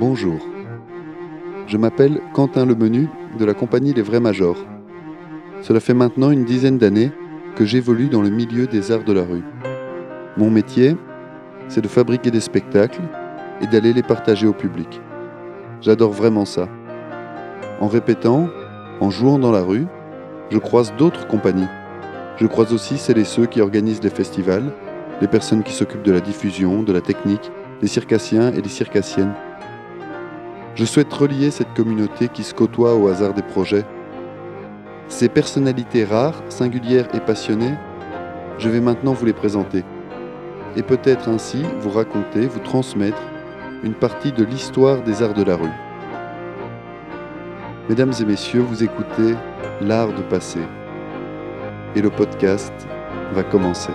Bonjour. Je m'appelle Quentin Lemenu de la compagnie Les Vrais Majors. Cela fait maintenant une dizaine d'années que j'évolue dans le milieu des arts de la rue. Mon métier, c'est de fabriquer des spectacles et d'aller les partager au public. J'adore vraiment ça. En répétant, en jouant dans la rue, je croise d'autres compagnies. Je croise aussi celles et ceux qui organisent les festivals, les personnes qui s'occupent de la diffusion, de la technique, les circassiens et les circassiennes. Je souhaite relier cette communauté qui se côtoie au hasard des projets. Ces personnalités rares, singulières et passionnées, je vais maintenant vous les présenter. Et peut-être ainsi vous raconter, vous transmettre une partie de l'histoire des arts de la rue. Mesdames et messieurs, vous écoutez L'art de passer. Et le podcast va commencer.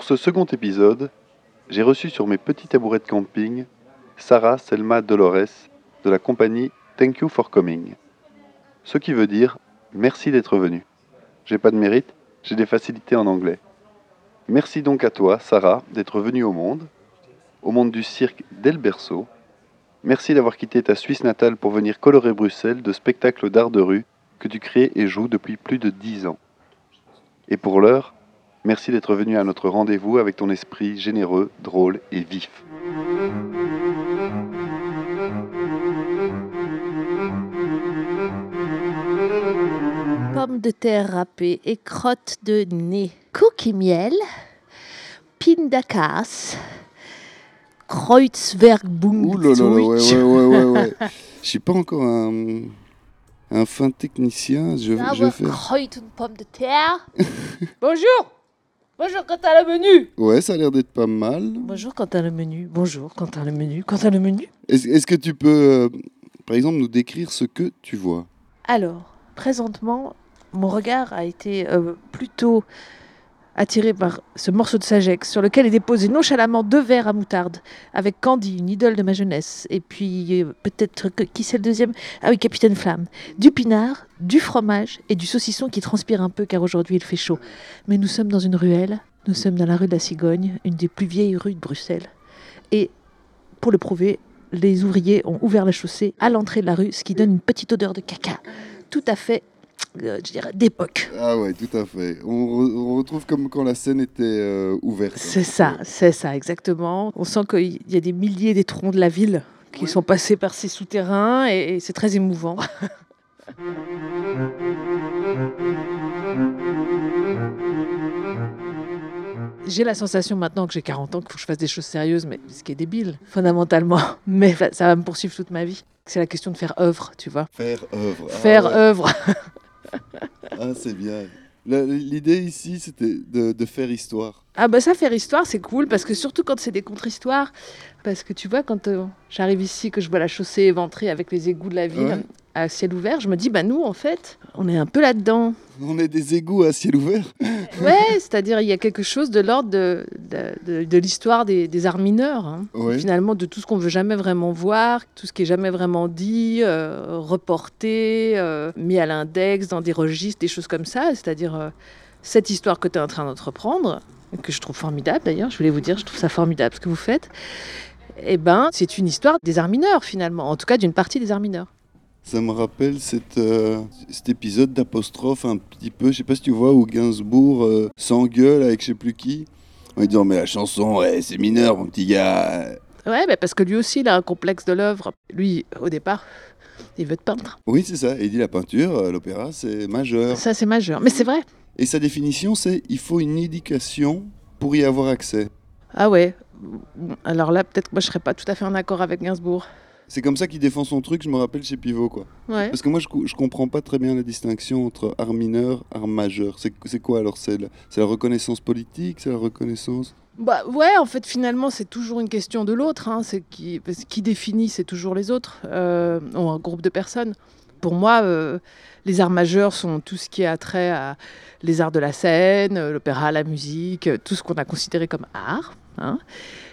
Pour ce second épisode, j'ai reçu sur mes petits tabourets de camping Sarah Selma Dolores de la compagnie Thank You for Coming. Ce qui veut dire merci d'être venu. J'ai pas de mérite, j'ai des facilités en anglais. Merci donc à toi, Sarah, d'être venue au monde, au monde du cirque dès le berceau. Merci d'avoir quitté ta Suisse natale pour venir colorer Bruxelles de spectacles d'art de rue que tu crées et joues depuis plus de dix ans. Et pour l'heure, merci d'être venu à notre rendez-vous avec ton esprit généreux, drôle et vif. pommes de terre râpées et crottes de nez, cookie miel, pindakas, Ouh là là, ouais, ouais, ouais, ouais, ouais. Je suis pas encore un, un fin technicien. Je, je fais. Sauerkraut und pommes de terre. Bonjour Bonjour Quentin le menu Ouais, ça a l'air d'être pas mal. Bonjour Quentin le menu. Bonjour Quentin le menu. Quentin le menu Est-ce que tu peux, euh, par exemple, nous décrire ce que tu vois? Alors, présentement, mon regard a été euh, plutôt attiré par ce morceau de sagex sur lequel est déposé nonchalamment deux verres à moutarde avec Candy, une idole de ma jeunesse. Et puis euh, peut-être qui c'est le deuxième? Ah oui, Capitaine Flamme. Du pinard, du fromage et du saucisson qui transpire un peu car aujourd'hui il fait chaud. Mais nous sommes dans une ruelle, nous sommes dans la rue de la Cigogne, une des plus vieilles rues de Bruxelles. Et pour le prouver, les ouvriers ont ouvert la chaussée à l'entrée de la rue, ce qui donne une petite odeur de caca, tout à fait, euh, je dirais, d'époque. Ah ouais, tout à fait. On, re- on retrouve comme quand la scène était euh, ouverte. C'est ça, c'est ça, exactement. On sent qu'il y a des milliers d'étrons de la ville qui sont passés par ces souterrains et, et c'est très émouvant. J'ai la sensation maintenant que j'ai 40 ans qu'il faut que je fasse des choses sérieuses, mais ce qui est débile, fondamentalement. Mais ça va me poursuivre toute ma vie. C'est la question de faire œuvre, tu vois. Faire œuvre. Ah Faire ouais. œuvre. Ah, c'est bien. L'idée ici, c'était de, de faire histoire. Ah bah ça, faire histoire, c'est cool, parce que surtout quand c'est des contre-histoires, parce que tu vois, quand euh, j'arrive ici, que je vois la chaussée éventrée avec les égouts de la ville Ouais. À ciel ouvert, je me dis, bah nous, en fait, on est un peu là-dedans. On est des égouts à ciel ouvert. Ouais, c'est-à-dire, il y a quelque chose de l'ordre de, de, de- de l'histoire des, des arts mineurs, hein. Ouais. finalement, de tout ce qu'on veut jamais vraiment voir, tout ce qui est jamais vraiment dit, euh, reporté, euh, mis à l'index, dans des registres, des choses comme ça, c'est-à-dire euh, cette histoire que tu es en train d'entreprendre, que je trouve formidable d'ailleurs, je voulais vous dire, je trouve ça formidable ce que vous faites, eh ben, c'est une histoire des arts mineurs finalement, en tout cas d'une partie des arts mineurs. Ça me rappelle cette, euh, cet épisode d'apostrophe un petit peu, je sais pas si tu vois, où Gainsbourg euh, s'engueule avec je sais plus qui, en disant mais la chanson, ouais, c'est mineur mon petit gars. Ouais, bah, parce que lui aussi, il a un complexe de l'œuvre. Lui, au départ, il veut être peintre. Oui, c'est ça. Et il dit la peinture, euh, l'opéra, c'est majeur. Ça, c'est majeur. Mais c'est vrai. Et sa définition, c'est il faut une éducation pour y avoir accès. Ah ouais. Alors là, peut-être que moi, je serais pas tout à fait en accord avec Gainsbourg. C'est comme ça qu'il défend son truc, je me rappelle chez Pivot, quoi. Ouais. Parce que moi, je, je comprends pas très bien la distinction entre art mineur, art majeur. C'est quoi alors? C'est la, reconnaissance politique C'est la reconnaissance? Bah ouais, en fait, finalement, c'est toujours une question de l'autre. Hein. C'est qui, parce qui définit, c'est toujours les autres, euh, ou un groupe de personnes. Pour moi, euh, les arts majeurs sont tout ce qui a trait à les arts de la scène, l'opéra, la musique, tout ce qu'on a considéré comme art. Hein.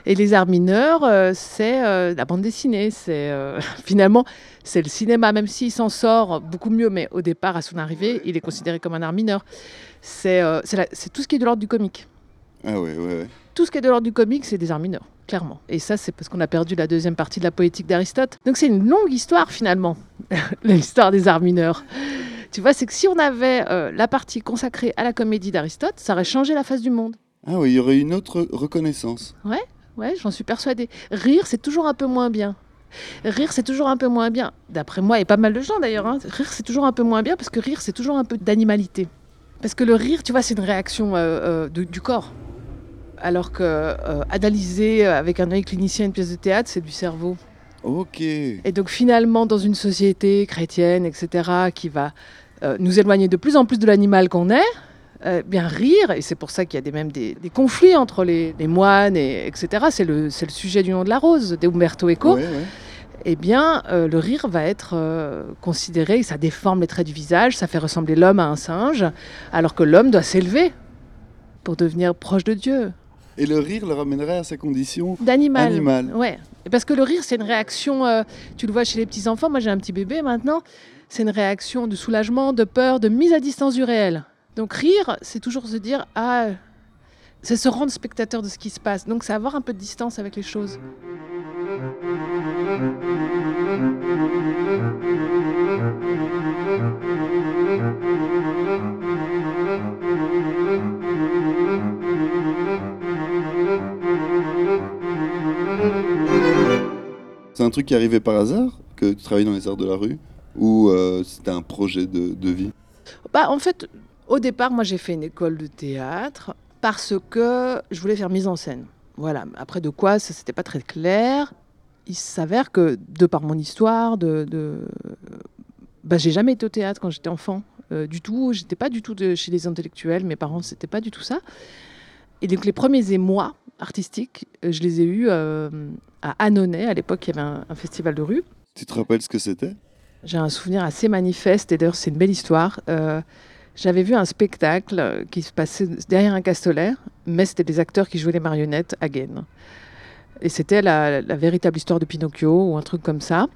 Et les arts mineurs, euh, c'est euh, la bande dessinée. C'est euh, finalement c'est le cinéma, même s'il s'en sort beaucoup mieux. Mais au départ, à son arrivée, il est considéré comme un art mineur. C'est tout ce qui est de l'ordre du comique. Ah ouais, ouais, ouais. Tout ce qui est de l'ordre du comique, c'est des arts mineurs, clairement. Et ça, c'est parce qu'on a perdu la deuxième partie de la poétique d'Aristote. Donc c'est une longue histoire finalement, l'histoire des arts mineurs. Tu vois, c'est que si on avait la partie consacrée à la comédie d'Aristote, ça aurait changé la face du monde. Ah oui, il y aurait une autre reconnaissance. Ouais, j'en suis persuadée. Rire, c'est toujours un peu moins bien. Rire, c'est toujours un peu moins bien. D'après moi, et pas mal de gens d'ailleurs, hein, rire, c'est toujours un peu moins bien parce que rire, c'est toujours un peu d'animalité. Parce que le rire, tu vois, c'est une réaction euh, euh, de- du corps. Alors que euh, analyser avec un œil clinicien une pièce de théâtre, c'est du cerveau. Ok. Et donc finalement, dans une société chrétienne, etc., qui va nous éloigner de plus en plus de l'animal qu'on est, euh, bien rire, et c'est pour ça qu'il y a des, même des, des conflits entre les, les moines, et, etc., c'est le, le sujet du nom de la rose, d'Umberto Eco, eh bien, euh, le rire va être euh, considéré, ça déforme les traits du visage, ça fait ressembler l'homme à un singe, alors que l'homme doit s'élever pour devenir proche de Dieu, Et le rire le ramènerait à sa condition d'animal. animale. Ouais. Parce que le rire, c'est une réaction, euh, tu le vois chez les petits enfants, moi j'ai un petit bébé maintenant, c'est une réaction de soulagement, de peur, de mise à distance du réel. Donc rire, c'est toujours se dire, ah, c'est se rendre spectateur de ce qui se passe. Donc c'est avoir un peu de distance avec les choses. C'est un truc qui arrivait par hasard que tu travailles dans les arts de la rue ou euh, c'était un projet de, de vie? Bah, en fait, au départ, moi j'ai fait une école de théâtre parce que je voulais faire mise en scène. Voilà. Après, de quoi, ça c'était pas très clair. Il s'avère que, de par mon histoire, de, de... Bah, j'ai jamais été au théâtre quand j'étais enfant. euh, du tout. J'étais pas du tout de, chez les intellectuels. Mes parents, c'était pas du tout ça. Et donc, les premiers émois artistiques, euh, je les ai eus euh, à Annonay. À l'époque, il y avait un- un festival de rue. Tu te rappelles ce que c'était? J'ai un souvenir assez manifeste, et d'ailleurs c'est une belle histoire. Euh, J'avais vu un spectacle euh, qui se passait derrière un castelet, mais c'était des acteurs qui jouaient les marionnettes à Gênes. Et c'était la, la véritable histoire de Pinocchio, ou un truc comme ça.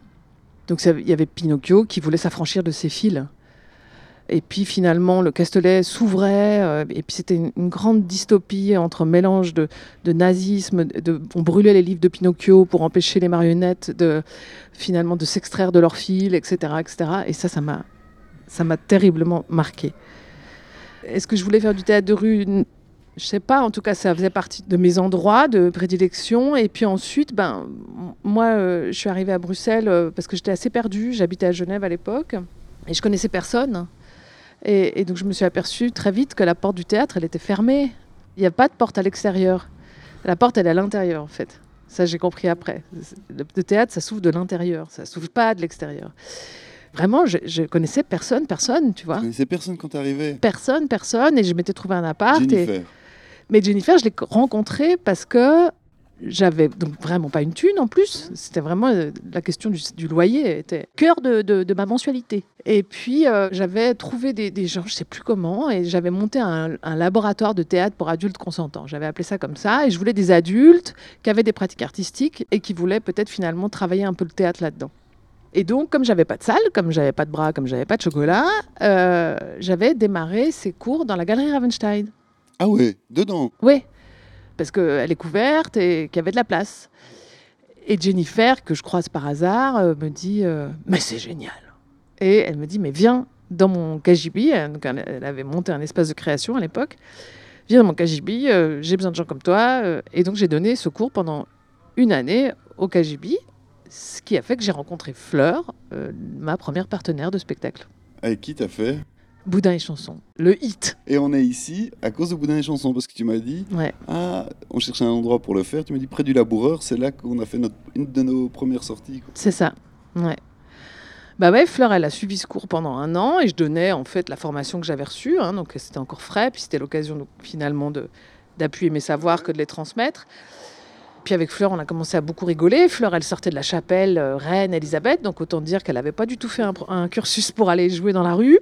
Donc il y avait Pinocchio qui voulait s'affranchir de ses fils. Et puis finalement, le Castelet s'ouvrait, euh, et puis c'était une, grande dystopie entre mélange de, nazisme, de, on brûlait les livres de Pinocchio pour empêcher les marionnettes de finalement de s'extraire de leur fil, etc., etc. Et ça, ça m'a, ça m'a terriblement marqué. Est-ce que je voulais faire du théâtre de rue? Je sais pas. En tout cas, ça faisait partie de mes endroits de prédilection. Et puis ensuite, ben, moi, euh, je suis arrivée à Bruxelles euh, parce que j'étais assez perdue. J'habitais à Genève à l'époque et je connaissais personne. Et, donc, je me suis aperçue très vite que la porte du théâtre, elle était fermée. Il n'y a pas de porte à l'extérieur. La porte, elle est à l'intérieur, en fait. Ça, j'ai compris après. Le théâtre, ça s'ouvre de l'intérieur, ça s'ouvre pas de l'extérieur. Vraiment, je, je connaissais personne, personne, tu vois. Tu connaissais personne quand t'arrivais Personne, personne, et je m'étais trouvé un appart. Et... Jennifer. Mais Jennifer, je l'ai rencontrée parce que j'avais donc vraiment pas une thune en plus. C'était vraiment euh, la question du, du loyer était cœur de, de- de ma mensualité. Et puis euh, j'avais trouvé des, des gens, je sais plus comment, et j'avais monté un, un laboratoire de théâtre pour adultes consentants. J'avais appelé ça comme ça, et je voulais des adultes qui avaient des pratiques artistiques et qui voulaient peut-être finalement travailler un peu le théâtre là-dedans. Et donc, comme j'avais pas de salle, comme j'avais pas de bras, comme j'avais pas de chocolat, euh, j'avais démarré ces cours dans la galerie Ravenstein. Ah ouais, dedans. Oui, parce qu'elle est couverte et qu'il y avait de la place. Et Jennifer, que je croise par hasard, euh, me dit euh, Mais c'est génial Et elle me dit Mais viens dans mon KGB. Donc, elle avait monté un espace de création à l'époque. Viens dans mon KGB, j'ai besoin de gens comme toi. Et donc, j'ai donné ce cours pendant une année au KGB, ce qui a fait que j'ai rencontré Fleur, euh, ma première partenaire de spectacle. Avec qui t'as fait Boudin et chansons, le hit. Et on est ici à cause de Boudin et Chansons, parce que tu m'as dit, Ouais. ah, on cherchait un endroit pour le faire. Tu m'as dit près du laboureur, c'est là qu'on a fait notre, une de nos premières sorties. C'est ça. Ouais. Bah ouais, Fleur, elle a suivi ce cours pendant un an et je donnais en fait la formation que j'avais reçue, hein, donc c'était encore frais, puis c'était l'occasion donc, finalement de d'appuyer mes savoirs que de les transmettre. Puis avec Fleur, on a commencé à beaucoup rigoler. Fleur, elle sortait de la chapelle euh, Reine Elisabeth, donc autant dire qu'elle n'avait pas du tout fait un, cursus pour aller jouer dans la rue.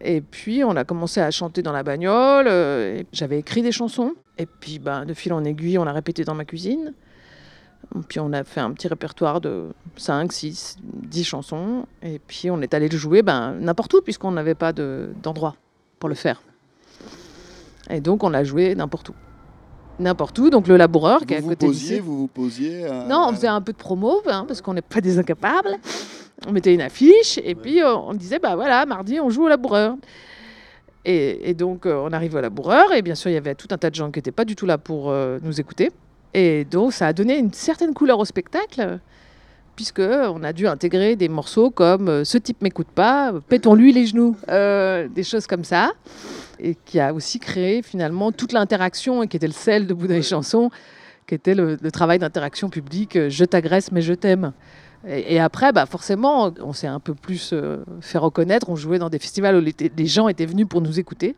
Et puis on a commencé à chanter dans la bagnole. euh, J'avais écrit des chansons. Et puis ben, de fil en aiguille, on a répété dans ma cuisine. Puis on a fait un petit répertoire de 5, 6, 10 chansons. Et puis on est allé le jouer ben, n'importe où, puisqu'on n'avait pas de- d'endroit pour le faire. Et donc on l'a joué n'importe où. N'importe où. Donc le laboureur qui est à Vous vous côté posiez, vous vous posiez. à- Non, on faisait un peu de promo, hein, parce qu'on n'est pas des incapables. On mettait une affiche et puis euh, on disait, bah voilà, mardi, on joue au laboureur. Et, et donc, euh, on arrive au laboureur et bien sûr, il y avait tout un tas de gens qui n'étaient pas du tout là pour euh, nous écouter. Et donc, ça a donné une certaine couleur au spectacle, puisque on a dû intégrer des morceaux comme euh, Ce type m'écoute pas, Pétons-lui les genoux, euh, des choses comme ça. Et qui a aussi créé finalement toute l'interaction et qui était le sel de Bouddha et chansons qui était le, le travail d'interaction publique, euh, je t'agresse mais je t'aime. Et, et après, bah forcément, on s'est un peu plus euh, fait reconnaître. On jouait dans des festivals où les, les gens étaient venus pour nous écouter,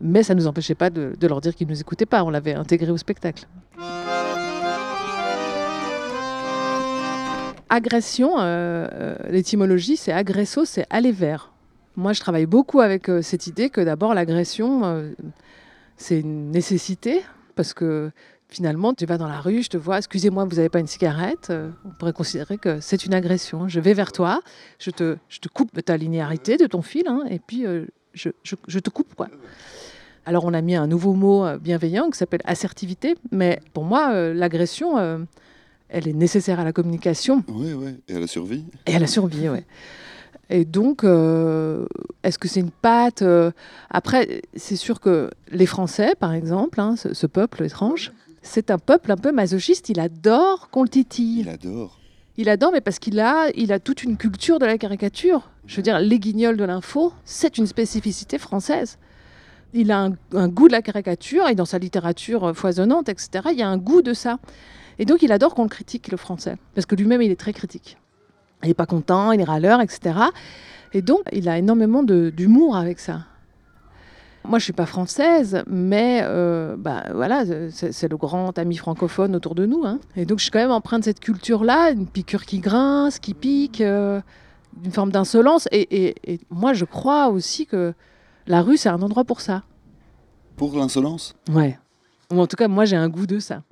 mais ça ne nous empêchait pas de, de leur dire qu'ils ne nous écoutaient pas. On l'avait intégré au spectacle. Agression, euh, euh, l'étymologie, c'est agresso, c'est aller vers. Moi, je travaille beaucoup avec euh, cette idée que d'abord, l'agression, c'est une nécessité, parce que finalement, tu vas dans la rue, je te vois, excusez-moi, vous n'avez pas une cigarette, on pourrait considérer que c'est une agression. Je vais vers toi, je te, coupe de ta linéarité, de ton fil, hein, et puis je, je- te coupe. quoi. Alors, on a mis un nouveau mot bienveillant qui s'appelle assertivité, mais pour moi, l'agression, elle est nécessaire à la communication Oui, oui. Et à la survie et à la survie, ouais. Et donc, euh, est-ce que c'est une patte euh, Après, c'est sûr que les Français, par exemple, hein, ce, ce peuple étrange, c'est un peuple un peu masochiste. Il adore qu'on le titille. Il adore. Il adore, mais parce qu'il a, il a toute une culture de la caricature. Je veux dire, les guignols de l'info, c'est une spécificité française. Il a un, goût de la caricature, et dans sa littérature euh, foisonnante, etc., il y a un goût de ça. Et donc, il adore qu'on le critique, le français, parce que lui-même, il est très critique. Il n'est pas content, il est râleur, etc. Et donc, il a énormément d'humour avec ça. Moi, je suis pas française, mais euh, bah, voilà, c'est le grand ami francophone autour de nous. hein. Et donc, je suis quand même empreinte de cette culture-là, une piqûre qui grince, qui pique, euh, une forme d'insolence. Et- et moi, je crois aussi que la rue, c'est un endroit pour ça. Pour l'insolence Ouais. Ou en tout cas, moi, j'ai un goût de ça.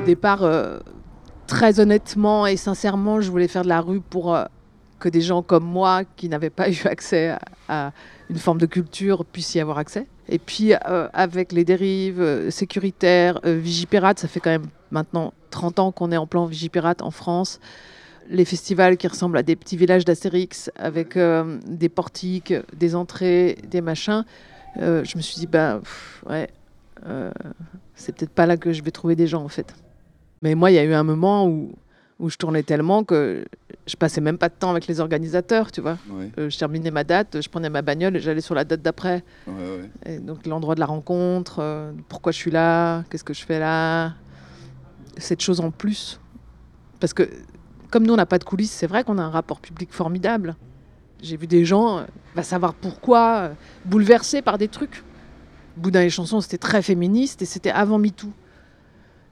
Au départ, euh, très honnêtement et sincèrement, je voulais faire de la rue pour euh, que des gens comme moi, qui n'avaient pas eu accès à, à une forme de culture, puissent y avoir accès. Et puis, euh, avec les dérives euh, sécuritaires, euh, Vigipirate, ça fait quand même maintenant 30 ans qu'on est en plan Vigipirate en France. Les festivals qui ressemblent à des petits villages d'Astérix avec euh, des portiques, des entrées, des machins. Je me suis dit, bah, ouais, c'est peut-être pas là que je vais trouver des gens en fait. Mais moi, il y a eu un moment où, où je tournais tellement que je passais même pas de temps avec les organisateurs, tu vois. Euh, je terminais ma date, je prenais ma bagnole et j'allais sur la date d'après. Ouais, ouais. Et donc l'endroit de la rencontre, euh, pourquoi je suis là, qu'est-ce que je fais là, cette chose en plus. Parce que comme nous on n'a pas de coulisses, c'est vrai qu'on a un rapport public formidable. J'ai vu des gens, euh, va savoir pourquoi, bouleversés par des trucs. Boudin et chansons, c'était très féministe et c'était avant MeToo.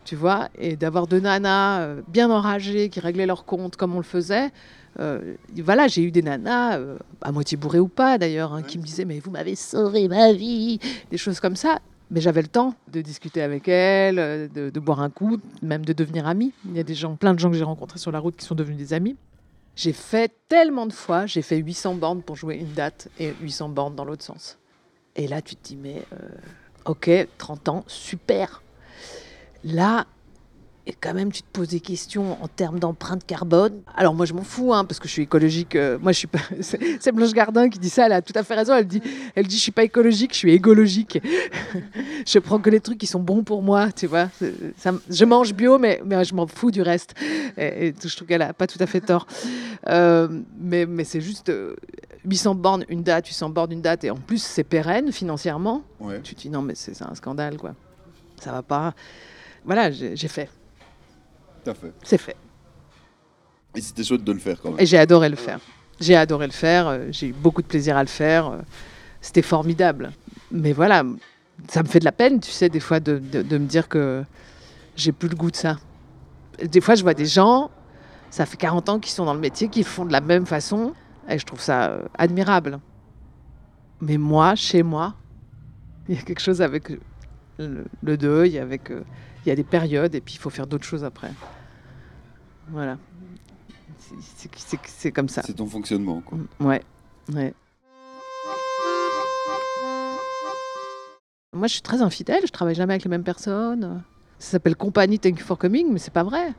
Tu vois, et d'avoir deux nanas euh, bien enragées qui réglaient leurs comptes comme on le faisait. euh, voilà, j'ai eu des nanas, euh, à moitié bourrées ou pas d'ailleurs, hein, qui me disaient Mais vous m'avez sauvé ma vie Des choses comme ça. Mais j'avais le temps de discuter avec elles, de, de boire un coup, même de devenir amie. Il y a des gens, plein de gens que j'ai rencontrés sur la route qui sont devenus des amis. J'ai fait tellement de fois, j'ai fait 800 bornes pour jouer une date et 800 bornes dans l'autre sens. Et là, tu te dis, mais euh, ok, 30 ans, super. Là, et quand même, tu te poses des questions en termes d'empreinte carbone. Alors moi, je m'en fous, hein, parce que je suis écologique. euh, moi, je suis pas. C'est Blanche Gardin qui dit ça. Elle a tout à fait raison. Elle dit, elle dit, je suis pas écologique, je suis égologique. je prends que les trucs qui sont bons pour moi, tu vois. Ça je mange bio, mais, mais je m'en fous du reste. Et, et je trouve qu'elle a pas tout à fait tort. Euh, mais mais c'est juste euh, 800 bornes une date, 800 bornes une date, et en plus c'est pérenne financièrement. Ouais. Tu te dis non, mais c'est c'est un scandale, quoi. Ça va pas. Voilà, j'ai fait. À fait. C'est fait. Et c'était chouette de le faire quand même. Et j'ai adoré le faire. J'ai adoré le faire. euh, J'ai eu beaucoup de plaisir à le faire. euh, C'était formidable. Mais voilà, ça me fait de la peine, tu sais, des fois, de, de- de me dire que j'ai plus le goût de ça. Des fois, je vois des gens, ça fait 40 ans qu'ils sont dans le métier, qu'ils font de la même façon. Et je trouve ça euh, admirable. Mais moi, chez moi, il y a quelque chose avec le, le deuil, avec. Il y a des périodes et puis il faut faire d'autres choses après. Voilà. C'est- comme ça. C'est ton fonctionnement, quoi. Ouais, ouais. Moi, je suis très infidèle, je travaille jamais avec les mêmes personnes. Ça s'appelle compagnie Thank You for Coming, mais c'est pas vrai.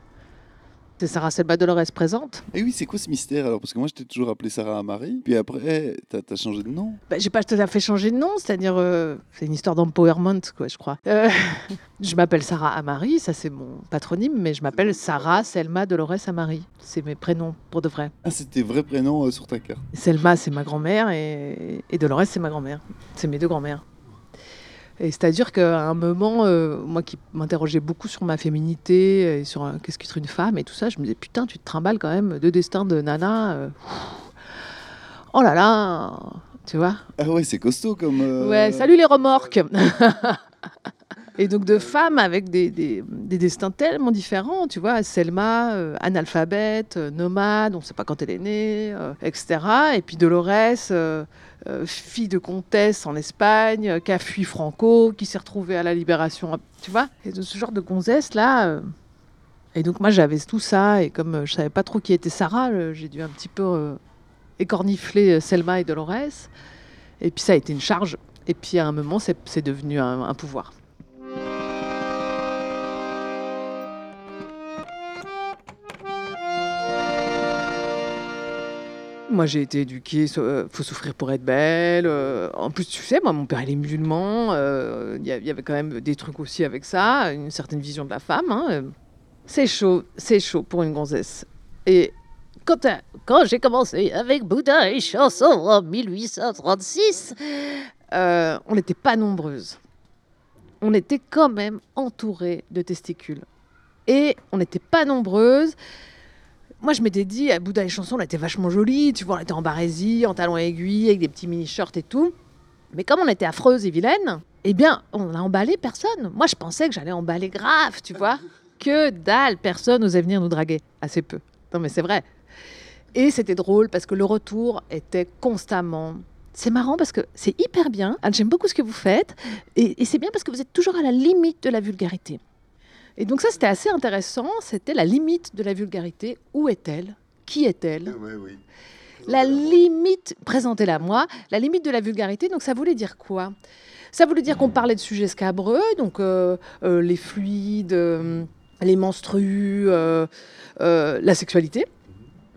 C'est Sarah Selma Dolores présente. Et oui, c'est quoi ce mystère alors? Parce que moi, je t'ai toujours appelé Sarah Marie, puis après, t'as as changé de nom. Bah, j'ai pas tout à fait changé de nom, c'est-à-dire euh, c'est une histoire d'empowerment, quoi, je crois. Euh, je m'appelle Sarah Amari, ça c'est mon patronyme, mais je m'appelle Sarah Selma Dolores Amari. C'est mes prénoms pour de vrai. Ah, c'est tes vrais prénoms euh, sur ta carte. Selma, c'est ma grand-mère et, et Dolores, c'est ma grand-mère. C'est mes deux grand-mères. Et c'est-à-dire qu'à un moment, euh, moi qui m'interrogeais beaucoup sur ma féminité et sur euh, qu'est-ce qu'être une femme et tout ça, je me disais putain, tu te trimbales quand même deux destins de nana. euh, oh là là, tu vois Ah ouais, c'est costaud comme. Ouais, salut les remorques Et donc de femmes avec des, des- des destins tellement différents, tu vois, Selma, euh, analphabète, euh, nomade, on ne sait pas quand elle est née, euh, etc. Et puis Dolores, fille de comtesse en Espagne, qui a fui Franco, qui s'est retrouvée à la Libération, tu vois. Et de ce genre de gonzesse là. Et donc moi j'avais tout ça, et comme je savais pas trop qui était Sarah, j'ai dû un petit peu écornifler Selma et Dolores. Et puis ça a été une charge. Et puis à un moment, c'est devenu un pouvoir. Moi, j'ai été éduquée, euh, faut souffrir pour être belle. euh, en plus, tu sais, moi, mon père, il est musulman. euh, Il y, avait quand même des trucs aussi avec ça, une certaine vision de la femme. hein, euh. C'est chaud, c'est chaud pour une gonzesse. Et quand, quand j'ai commencé avec Bouddha et chanson en 1836, euh, on n'était pas nombreuses. On était quand même entourés de testicules. Et on n'était pas nombreuses. Moi, je m'étais dit, à Bouddha et Chanson, on était vachement jolis. Tu vois, on était en barésie, en talons aiguilles, avec des petits mini-shorts et tout. Mais comme on était affreuses et vilaines, eh bien, on n'a emballé personne. Moi, je pensais que j'allais emballer grave, tu vois. Que dalle, personne n'osait venir nous draguer. Assez peu. Non, mais c'est vrai. Et c'était drôle parce que le retour était constamment. C'est marrant parce que c'est hyper bien. J'aime beaucoup ce que vous faites. Et, et c'est bien parce que vous êtes toujours à la limite de la vulgarité. Et donc ça, c'était assez intéressant. C'était la limite de la vulgarité. Où est-elle? Qui est-elle? Oui. La limite, présentez-la moi, la limite de la vulgarité, donc ça voulait dire quoi? Ça voulait dire qu'on parlait de sujets scabreux, donc euh, euh, les fluides, euh, les menstrues, la sexualité.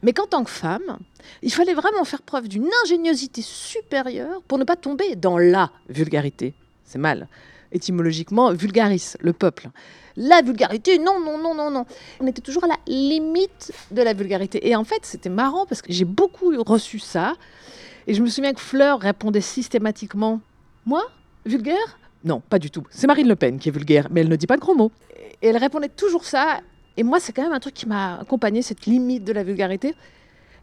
Mais qu'en tant que femme, il fallait vraiment faire preuve d'une ingéniosité supérieure pour ne pas tomber dans la vulgarité. C'est mal. Étymologiquement, vulgaris, le peuple. La vulgarité, non, non, non, non, non. On était toujours à la limite de la vulgarité. Et en fait, c'était marrant parce que j'ai beaucoup reçu ça. Et je me souviens que Fleur répondait systématiquement Moi Vulgaire? Non, pas du tout. C'est Marine Le Pen qui est vulgaire, mais elle ne dit pas de gros mots. Et elle répondait toujours ça. Et moi, c'est quand même un truc qui m'a accompagné, cette limite de la vulgarité.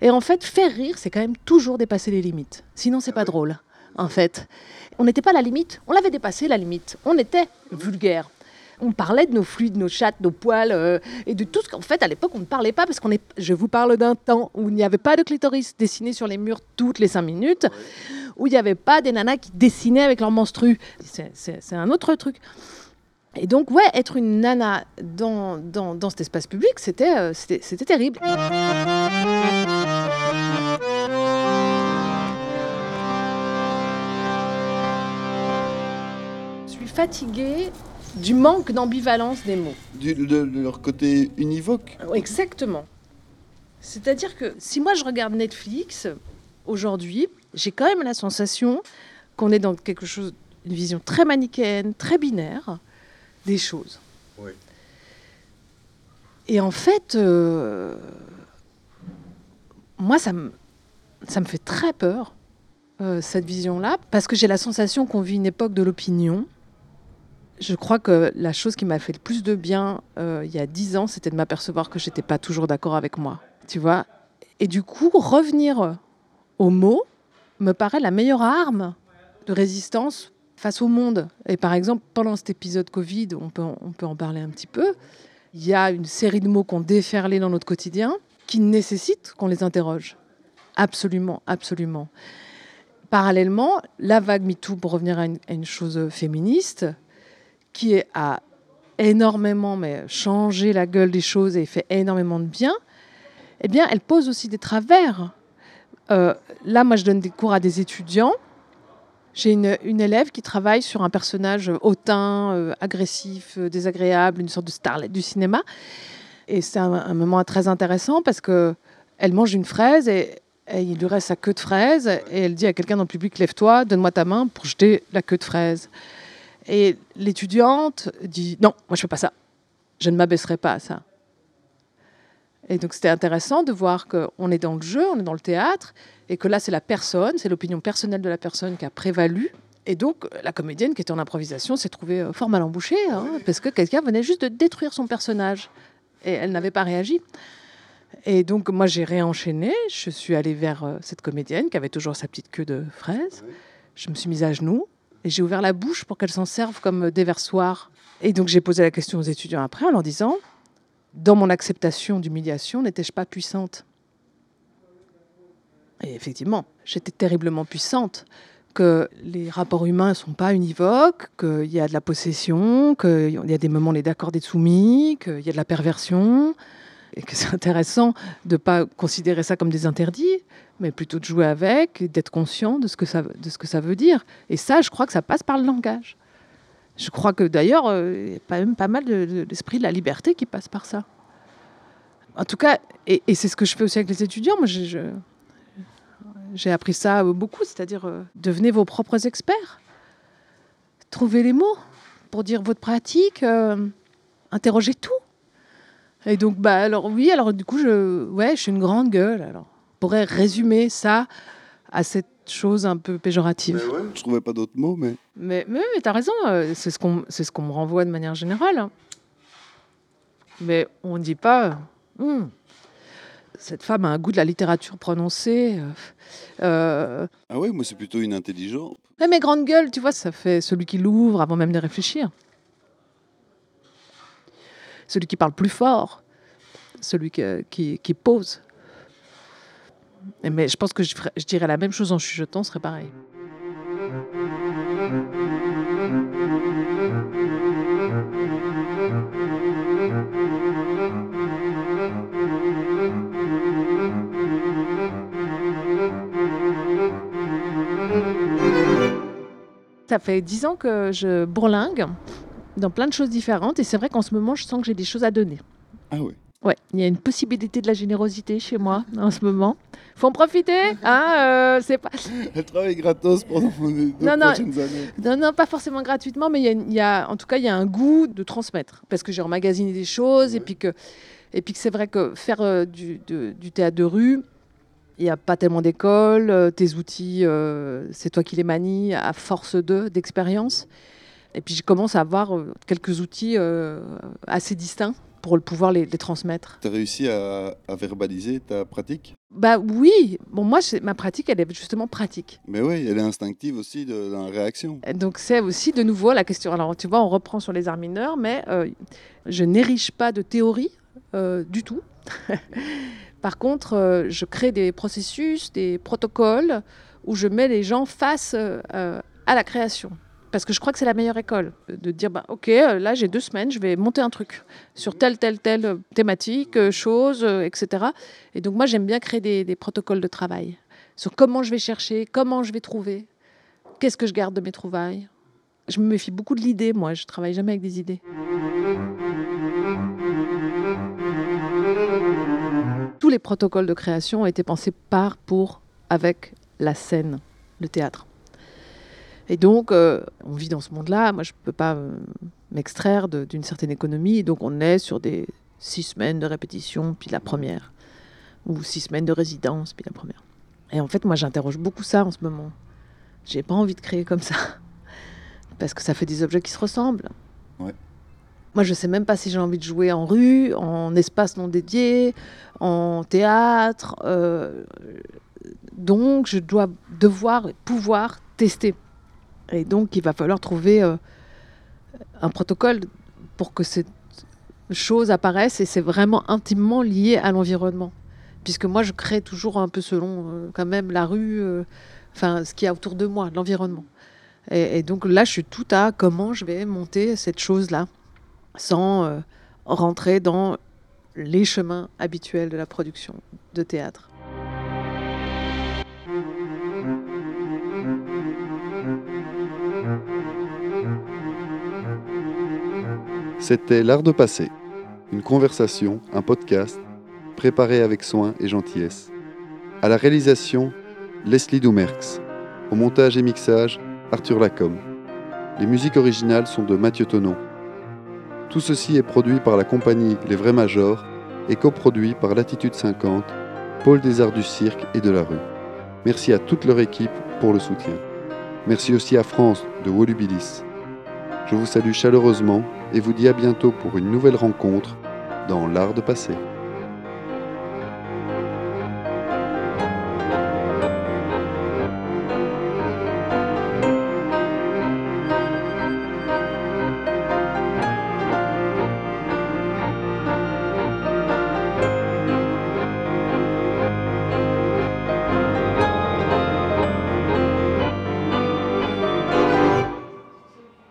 Et en fait, faire rire, c'est quand même toujours dépasser les limites. Sinon, c'est pas drôle, en fait. On n'était pas à la limite, on l'avait dépassé la limite. On était vulgaire. On parlait de nos fluides, nos chattes, nos poils, euh, et de tout ce qu'en fait, à l'époque, on ne parlait pas, parce qu'on est. Je vous parle d'un temps où il n'y avait pas de clitoris dessiné sur les murs toutes les cinq minutes, où il n'y avait pas des nanas qui dessinaient avec leurs menstrues. C'est- un autre truc. Et donc, ouais, être une nana dans, dans, dans cet espace public, c'était euh, terrible. Fatiguée du manque d'ambivalence des mots. Du- de, de leur côté univoque. Exactement. C'est-à-dire que si moi je regarde Netflix aujourd'hui, j'ai quand même la sensation qu'on est dans quelque chose, une vision très manichéenne, très binaire des choses. Oui. Et en fait, euh, moi, ça me, ça me fait très peur, euh, cette vision-là, parce que j'ai la sensation qu'on vit une époque de l'opinion. Je crois que la chose qui m'a fait le plus de bien euh, il y a dix ans, c'était de m'apercevoir que j'étais pas toujours d'accord avec moi. Tu vois Et du coup, revenir aux mots me paraît la meilleure arme de résistance face au monde. Et par exemple, pendant cet épisode Covid, on peut, on peut en parler un petit peu, il y a une série de mots qu'on déferlé dans notre quotidien qui nécessitent qu'on les interroge. Absolument, absolument. Parallèlement, la vague MeToo, pour revenir à une chose féministe, qui a énormément mais, changé la gueule des choses et fait énormément de bien, eh bien, elle pose aussi des travers. Euh, là, moi, je donne des cours à des étudiants. J'ai une, une élève qui travaille sur un personnage hautain, euh, agressif, euh, désagréable, une sorte de starlet du cinéma. Et c'est un, un moment très intéressant parce que elle mange une fraise et, et il lui reste sa queue de fraise et elle dit à quelqu'un dans le public lève-toi, donne-moi ta main pour jeter la queue de fraise. Et l'étudiante dit non, moi je fais pas ça. Je ne m'abaisserai pas à ça. Et donc c'était intéressant de voir qu'on est dans le jeu, on est dans le théâtre, et que là c'est la personne, c'est l'opinion personnelle de la personne qui a prévalu. Et donc la comédienne qui était en improvisation s'est trouvée euh, fort mal embouchée, hein, parce que quelqu'un venait juste de détruire son personnage. Et elle n'avait pas réagi. Et donc moi j'ai réenchaîné, je suis allée vers euh, cette comédienne qui avait toujours sa petite queue de fraise. Je me suis mise à genoux et j'ai ouvert la bouche pour qu'elle s'en serve comme déversoir. Et donc j'ai posé la question aux étudiants après en leur disant dans mon acceptation d'humiliation, n'étais-je pas puissante? Et effectivement, j'étais terriblement puissante, que les rapports humains ne sont pas univoques, qu'il y a de la possession, qu'il y a des moments est d'accord d'être soumis, qu'il y a de la perversion, et que c'est intéressant de ne pas considérer ça comme des interdits, mais plutôt de jouer avec, d'être conscient de ce, que ça, de ce que ça veut dire. Et ça, je crois que ça passe par le langage. Je crois que d'ailleurs, euh, il y a pas- même pas mal de, de de la liberté qui passe par ça. En tout cas, et, c'est ce que je fais aussi avec les étudiants. Moi, j'ai- appris ça beaucoup, c'est-à-dire euh, devenez vos propres experts. Trouvez les mots pour dire votre pratique, euh, interrogez tout. Et donc, bah, alors oui, alors du coup, je, ouais, je suis une grande gueule. Alors, pourrait résumer ça à cette chose un peu péjorative. Mais ouais, je trouvais pas d'autres mots, mais. Mais, mais, mais tu as raison, euh, c'est ce qu'on c'est ce qu'on me renvoie de manière générale. hein. Mais on ne dit pas, euh, Hum, cette femme a un goût de la littérature prononcé. euh, Ah ouais, moi c'est plutôt une intelligente. Ouais, mais grande gueule, tu vois, ça fait celui qui l'ouvre avant même de réfléchir. Celui qui parle plus fort, celui qui pose. Mais je pense que je, dirais la même chose en chuchotant, ce serait pareil. Ça fait dix ans que je bourlingue dans plein de choses différentes et c'est vrai qu'en ce moment, je sens que j'ai des choses à donner. Ah ouais. Ouais, il y a une possibilité de la générosité chez moi en ce moment. Faut en profiter, hein euh, C'est pas Elle travaille gratos pendant les Non, non. prochaines années. non, non, pas forcément gratuitement, mais il y a, une- il y a- en tout cas, il y a un goût de transmettre parce que j'ai emmagasiné des choses et puis que et puis que c'est vrai que faire euh, du, de- du théâtre de rue, il n'y a pas tellement d'école, euh, tes outils, euh, c'est toi qui les manies à force de d'expérience. Et puis je commence à avoir quelques outils assez distincts pour pouvoir les, les transmettre. Tu as réussi à, à verbaliser ta pratique? Bah oui, bon moi ma pratique elle est justement pratique. Mais oui, elle est instinctive aussi de, dans la réaction. Donc c'est aussi de nouveau la question. Alors tu vois, on reprend sur les arts mineurs, mais euh, je n'érige pas de théorie euh, du tout. Par contre, euh, je crée des processus, des protocoles où je mets les gens face à la création. Parce que je crois que c'est la meilleure école. De dire, bah, OK, là j'ai deux semaines, je vais monter un truc sur telle, telle, telle thématique, euh, chose, euh, etc. Et donc moi j'aime bien créer des, des protocoles de travail sur comment je vais chercher, comment je vais trouver, qu'est-ce que je garde de mes trouvailles. Je me méfie beaucoup de l'idée, moi, je travaille jamais avec des idées. Tous les protocoles de création ont été pensés par, pour, avec la scène, le théâtre. Et donc, euh, on vit dans ce monde-là. Moi, je ne peux pas euh, m'extraire d'une certaine économie. Donc, on est sur des six semaines de répétition, puis la première. Ou six semaines de résidence, puis la première. Et en fait, moi, j'interroge beaucoup ça en ce moment. J'ai pas envie de créer comme ça. Parce que ça fait des objets qui se ressemblent. Ouais. Moi, je sais même pas si j'ai envie de jouer en rue, en espace non dédié, en théâtre. euh, donc, je dois devoir pouvoir tester. Et donc, il va falloir trouver euh, un protocole pour que cette chose apparaisse et c'est vraiment intimement lié à l'environnement. Puisque moi, je crée toujours un peu selon euh, quand même la rue, euh, enfin ce qu'il y a autour de moi, l'environnement. Et, et donc là, je suis tout à comment je vais monter cette chose-là sans rentrer dans les chemins habituels de la production de théâtre. C'était L'Art de passer, une conversation, un podcast, préparé avec soin et gentillesse. À la réalisation, Leslie Doumerx. Au montage et mixage, Arthur Lacombe. Les musiques originales sont de Mathieu Tonon. Tout ceci est produit par la compagnie Les Vrais Majors et coproduit par Latitude 50, Pôle des Arts du Cirque et de la Rue. Merci à toute leur équipe pour le soutien. Merci aussi à France de Wolubilis. Je vous salue chaleureusement et vous dis à bientôt pour une nouvelle rencontre dans l'art de passer.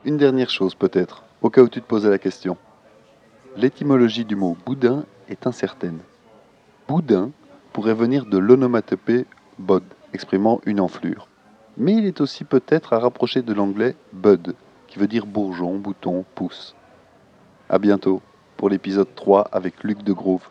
Une dernière chose peut-être, au cas où tu te posais la question. L'étymologie du mot boudin est incertaine. Boudin pourrait venir de l'onomatopée bod, exprimant une enflure. Mais il est aussi peut-être à rapprocher de l'anglais bud, qui veut dire bourgeon, bouton, pouce. A bientôt pour l'épisode 3 avec Luc de Groove.